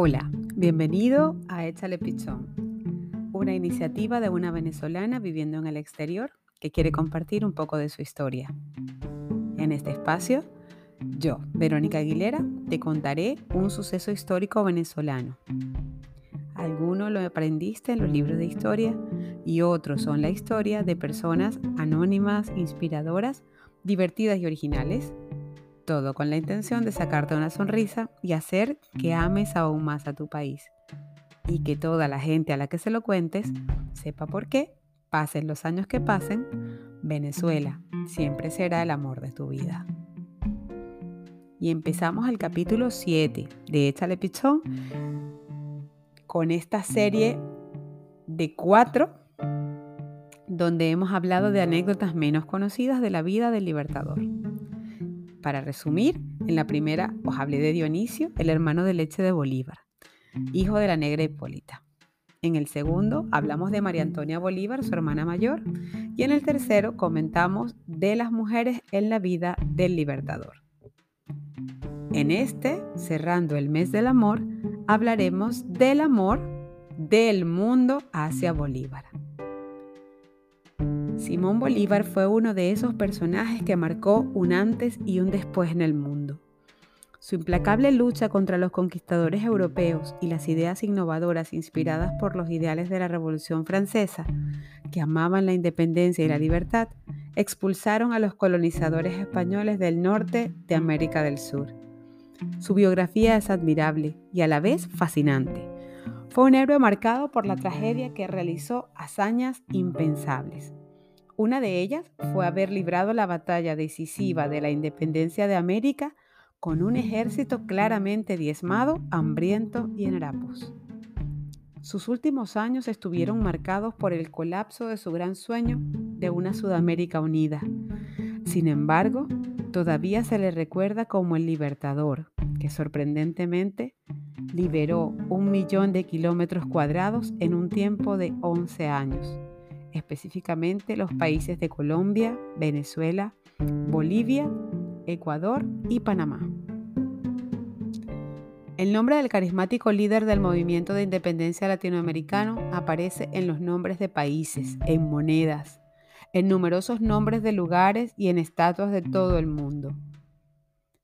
Hola, bienvenido a Échale Pichón, una iniciativa de una venezolana viviendo en el exterior que quiere compartir un poco de su historia. En este espacio, yo, Verónica Aguilera, te contaré un suceso histórico venezolano. Algunos lo aprendiste en los libros de historia y otros son la historia de personas anónimas, inspiradoras, divertidas y originales todo con la intención de sacarte una sonrisa y hacer que ames aún más a tu país. Y que toda la gente a la que se lo cuentes sepa por qué, pasen los años que pasen, Venezuela siempre será el amor de tu vida. Y empezamos el capítulo 7 de Échale Pichón con esta serie de cuatro donde hemos hablado de anécdotas menos conocidas de la vida del Libertador. Para resumir, en la primera os hablé de Dionisio, el hermano de leche de Bolívar, hijo de la negra Hipólita. En el segundo hablamos de María Antonia Bolívar, su hermana mayor, y en el tercero comentamos de las mujeres en la vida del Libertador. En este, cerrando el mes del amor, hablaremos del amor del mundo hacia Bolívar. Simón Bolívar fue uno de esos personajes que marcó un antes y un después en el mundo. Su implacable lucha contra los conquistadores europeos y las ideas innovadoras inspiradas por los ideales de la Revolución Francesa, que amaban la independencia y la libertad, expulsaron a los colonizadores españoles del norte de América del Sur. Su biografía es admirable y a la vez fascinante. Fue un héroe marcado por la tragedia que realizó hazañas impensables. Una de ellas fue haber librado la batalla decisiva de la independencia de América con un ejército claramente diezmado, hambriento y en harapos. Sus últimos años estuvieron marcados por el colapso de su gran sueño de una Sudamérica unida. Sin embargo, todavía se le recuerda como el libertador, que sorprendentemente liberó un millón de kilómetros cuadrados en un tiempo de 11 años específicamente los países de Colombia, Venezuela, Bolivia, Ecuador y Panamá. El nombre del carismático líder del movimiento de independencia latinoamericano aparece en los nombres de países, en monedas, en numerosos nombres de lugares y en estatuas de todo el mundo.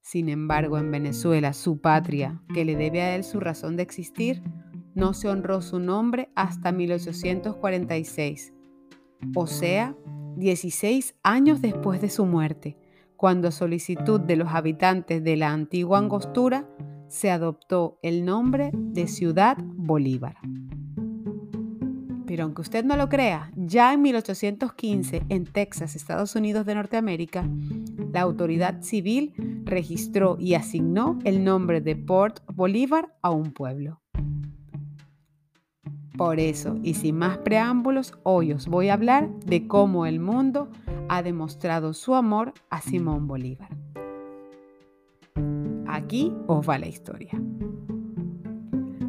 Sin embargo, en Venezuela, su patria, que le debe a él su razón de existir, no se honró su nombre hasta 1846, o sea, 16 años después de su muerte, cuando a solicitud de los habitantes de la antigua Angostura se adoptó el nombre de Ciudad Bolívar. Pero aunque usted no lo crea, ya en 1815, en Texas, Estados Unidos de Norteamérica, la autoridad civil registró y asignó el nombre de Port Bolívar a un pueblo. Por eso, y sin más preámbulos, hoy os voy a hablar de cómo el mundo ha demostrado su amor a Simón Bolívar. Aquí os va la historia.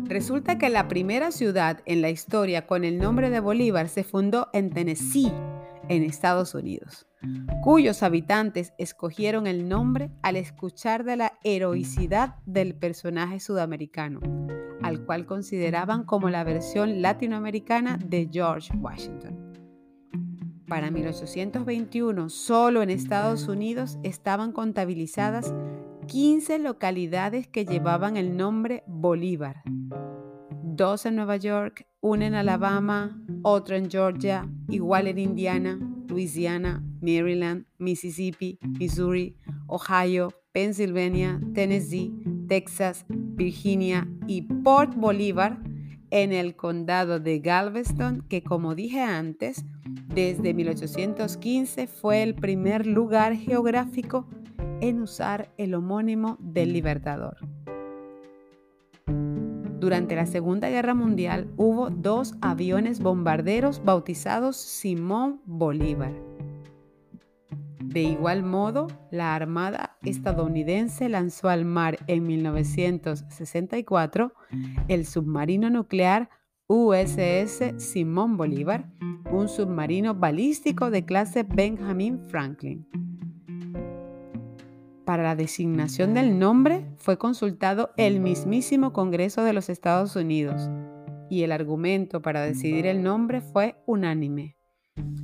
Resulta que la primera ciudad en la historia con el nombre de Bolívar se fundó en Tennessee, en Estados Unidos, cuyos habitantes escogieron el nombre al escuchar de la heroicidad del personaje sudamericano al cual consideraban como la versión latinoamericana de George Washington. Para 1821, solo en Estados Unidos estaban contabilizadas 15 localidades que llevaban el nombre Bolívar. Dos en Nueva York, una en Alabama, otra en Georgia, igual en Indiana, Louisiana, Maryland, Mississippi, Missouri, Ohio, Pennsylvania, Tennessee, Texas, Virginia y Port Bolívar en el condado de Galveston, que como dije antes, desde 1815 fue el primer lugar geográfico en usar el homónimo del Libertador. Durante la Segunda Guerra Mundial hubo dos aviones bombarderos bautizados Simón Bolívar de igual modo, la Armada estadounidense lanzó al mar en 1964 el submarino nuclear USS Simón Bolívar, un submarino balístico de clase Benjamin Franklin. para la designación del nombre fue consultado el mismísimo Congreso de los Estados Unidos y el argumento para decidir el nombre fue unánime.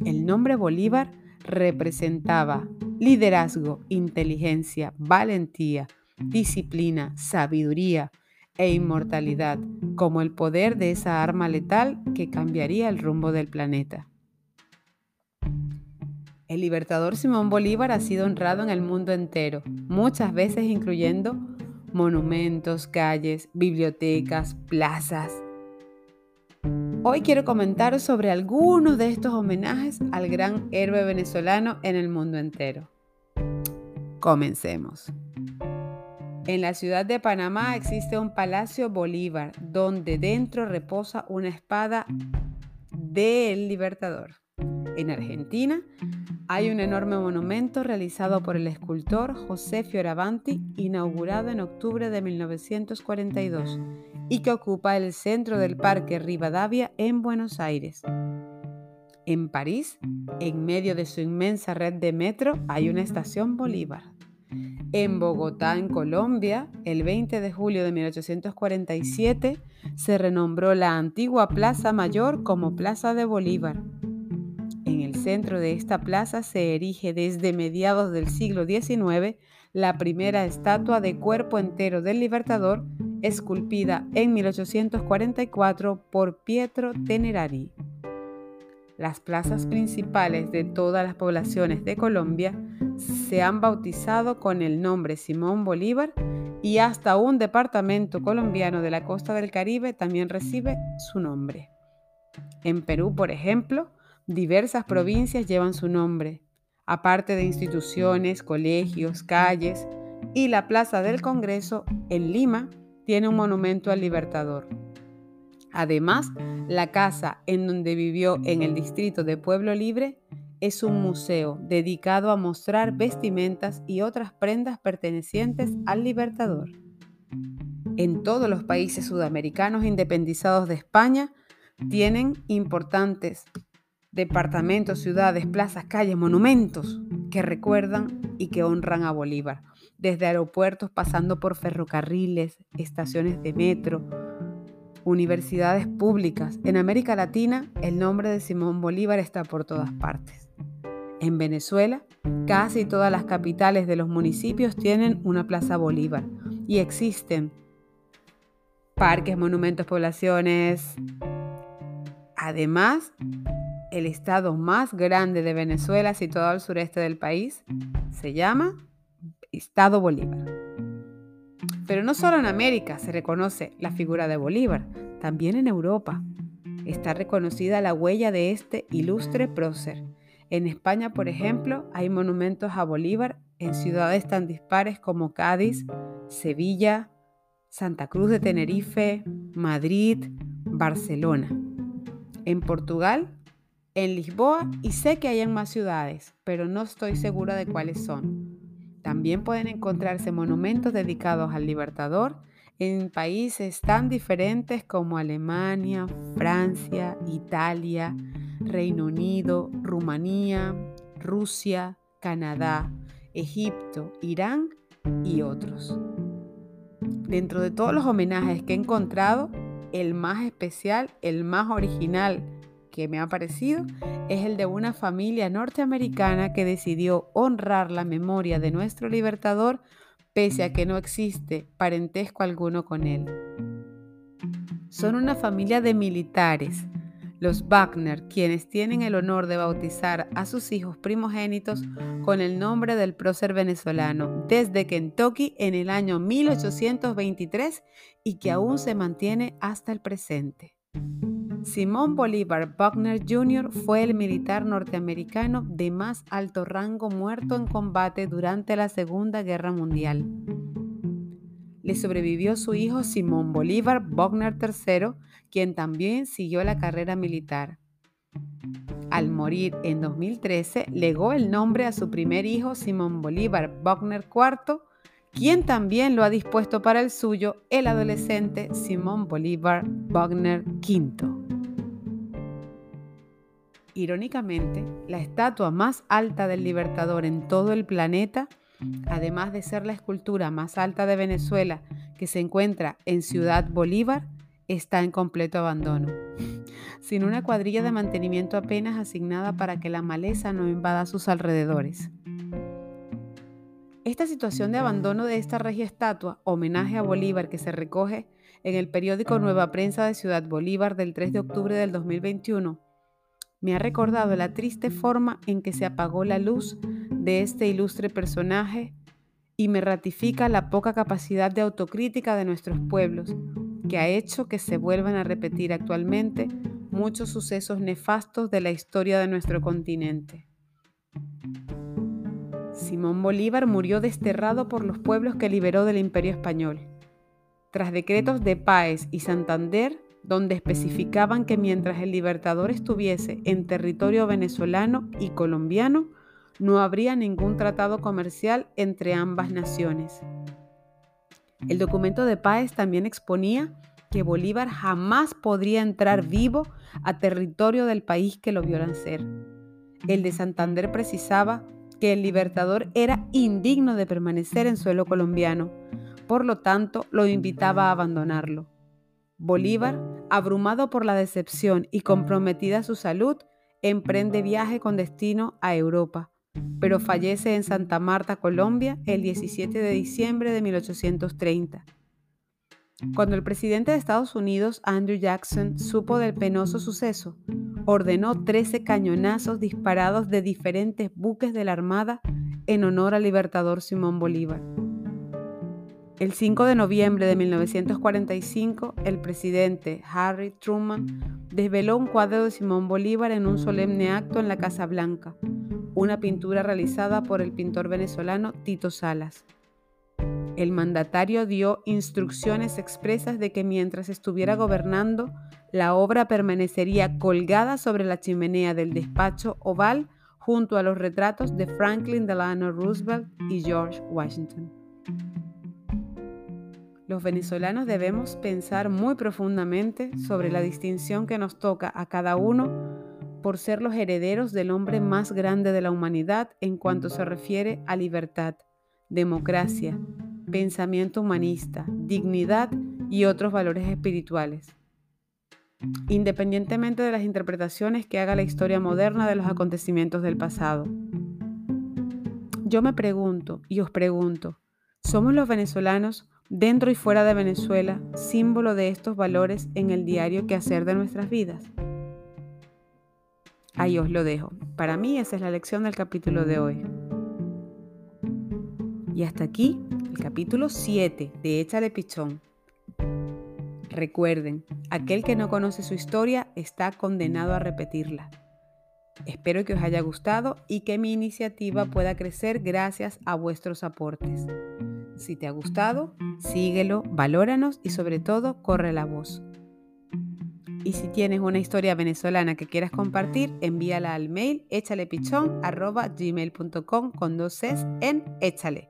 El nombre Bolívar representaba liderazgo, inteligencia, valentía, disciplina, sabiduría e inmortalidad como el poder de esa arma letal que cambiaría el rumbo del planeta. El libertador Simón Bolívar ha sido honrado en el mundo entero, muchas veces incluyendo monumentos, calles, bibliotecas, plazas. Hoy quiero comentar sobre algunos de estos homenajes al gran héroe venezolano en el mundo entero. Comencemos. En la ciudad de Panamá existe un Palacio Bolívar, donde dentro reposa una espada del Libertador. En Argentina hay un enorme monumento realizado por el escultor José Fioravanti, inaugurado en octubre de 1942 y que ocupa el centro del Parque Rivadavia en Buenos Aires. En París, en medio de su inmensa red de metro, hay una estación Bolívar. En Bogotá, en Colombia, el 20 de julio de 1847, se renombró la antigua Plaza Mayor como Plaza de Bolívar centro de esta plaza se erige desde mediados del siglo XIX la primera estatua de cuerpo entero del Libertador, esculpida en 1844 por Pietro Tenerari. Las plazas principales de todas las poblaciones de Colombia se han bautizado con el nombre Simón Bolívar y hasta un departamento colombiano de la costa del Caribe también recibe su nombre. En Perú, por ejemplo, Diversas provincias llevan su nombre, aparte de instituciones, colegios, calles, y la Plaza del Congreso en Lima tiene un monumento al Libertador. Además, la casa en donde vivió en el distrito de Pueblo Libre es un museo dedicado a mostrar vestimentas y otras prendas pertenecientes al Libertador. En todos los países sudamericanos independizados de España tienen importantes departamentos, ciudades, plazas, calles, monumentos que recuerdan y que honran a Bolívar, desde aeropuertos pasando por ferrocarriles, estaciones de metro, universidades públicas. En América Latina, el nombre de Simón Bolívar está por todas partes. En Venezuela, casi todas las capitales de los municipios tienen una Plaza Bolívar y existen parques, monumentos, poblaciones. Además, el estado más grande de Venezuela, situado al sureste del país, se llama Estado Bolívar. Pero no solo en América se reconoce la figura de Bolívar, también en Europa está reconocida la huella de este ilustre prócer. En España, por ejemplo, hay monumentos a Bolívar en ciudades tan dispares como Cádiz, Sevilla, Santa Cruz de Tenerife, Madrid, Barcelona. En Portugal en Lisboa y sé que hay en más ciudades, pero no estoy segura de cuáles son. También pueden encontrarse monumentos dedicados al Libertador en países tan diferentes como Alemania, Francia, Italia, Reino Unido, Rumanía, Rusia, Canadá, Egipto, Irán y otros. Dentro de todos los homenajes que he encontrado, el más especial, el más original que me ha parecido es el de una familia norteamericana que decidió honrar la memoria de nuestro libertador pese a que no existe parentesco alguno con él. Son una familia de militares, los Wagner, quienes tienen el honor de bautizar a sus hijos primogénitos con el nombre del prócer venezolano desde Kentucky en el año 1823 y que aún se mantiene hasta el presente. Simón Bolívar Buckner Jr. fue el militar norteamericano de más alto rango muerto en combate durante la Segunda Guerra Mundial. Le sobrevivió su hijo Simón Bolívar Buckner III, quien también siguió la carrera militar. Al morir en 2013, legó el nombre a su primer hijo Simón Bolívar Buckner IV, quien también lo ha dispuesto para el suyo, el adolescente Simón Bolívar Buckner V. Irónicamente, la estatua más alta del Libertador en todo el planeta además de ser la escultura más alta de Venezuela que se encuentra en Ciudad Bolívar, está en completo abandono, sin una cuadrilla de mantenimiento apenas asignada para que la maleza no invada sus alrededores. Esta situación de abandono de esta regia estatua, homenaje a Bolívar que se recoge en el periódico Nueva Prensa de Ciudad Bolívar del 3 de octubre del 2021, me ha recordado la triste forma en que se apagó la luz de este ilustre personaje y me ratifica la poca capacidad de autocrítica de nuestros pueblos, que ha hecho que se vuelvan a repetir actualmente muchos sucesos nefastos de la historia de nuestro continente. Simón Bolívar murió desterrado por los pueblos que liberó del Imperio Español. Tras decretos de Páez y Santander, donde especificaban que mientras el libertador estuviese en territorio venezolano y colombiano, no habría ningún tratado comercial entre ambas naciones. El documento de Páez también exponía que Bolívar jamás podría entrar vivo a territorio del país que lo vio nacer. El de Santander precisaba que el libertador era indigno de permanecer en suelo colombiano, por lo tanto lo invitaba a abandonarlo. Bolívar, abrumado por la decepción y comprometida su salud, emprende viaje con destino a Europa, pero fallece en Santa Marta, Colombia, el 17 de diciembre de 1830. Cuando el presidente de Estados Unidos, Andrew Jackson, supo del penoso suceso, ordenó 13 cañonazos disparados de diferentes buques de la Armada en honor al libertador Simón Bolívar. El 5 de noviembre de 1945, el presidente Harry Truman desveló un cuadro de Simón Bolívar en un solemne acto en la Casa Blanca, una pintura realizada por el pintor venezolano Tito Salas. El mandatario dio instrucciones expresas de que mientras estuviera gobernando, la obra permanecería colgada sobre la chimenea del despacho oval junto a los retratos de Franklin Delano Roosevelt y George Washington. Los venezolanos debemos pensar muy profundamente sobre la distinción que nos toca a cada uno por ser los herederos del hombre más grande de la humanidad en cuanto se refiere a libertad, democracia, pensamiento humanista, dignidad y otros valores espirituales. Independientemente de las interpretaciones que haga la historia moderna de los acontecimientos del pasado. Yo me pregunto y os pregunto, ¿somos los venezolanos dentro y fuera de Venezuela símbolo de estos valores en el diario que hacer de nuestras vidas? Ahí os lo dejo. Para mí esa es la lección del capítulo de hoy. Y hasta aquí el capítulo 7 de Échale Pichón. Recuerden, aquel que no conoce su historia está condenado a repetirla. Espero que os haya gustado y que mi iniciativa pueda crecer gracias a vuestros aportes. Si te ha gustado, síguelo, valóranos y sobre todo corre la voz. Y si tienes una historia venezolana que quieras compartir, envíala al mail échalepichón.gmail.com con dos Cs en échale.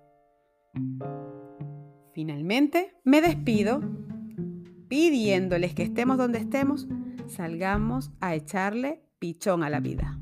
Finalmente, me despido pidiéndoles que estemos donde estemos, salgamos a echarle pichón a la vida.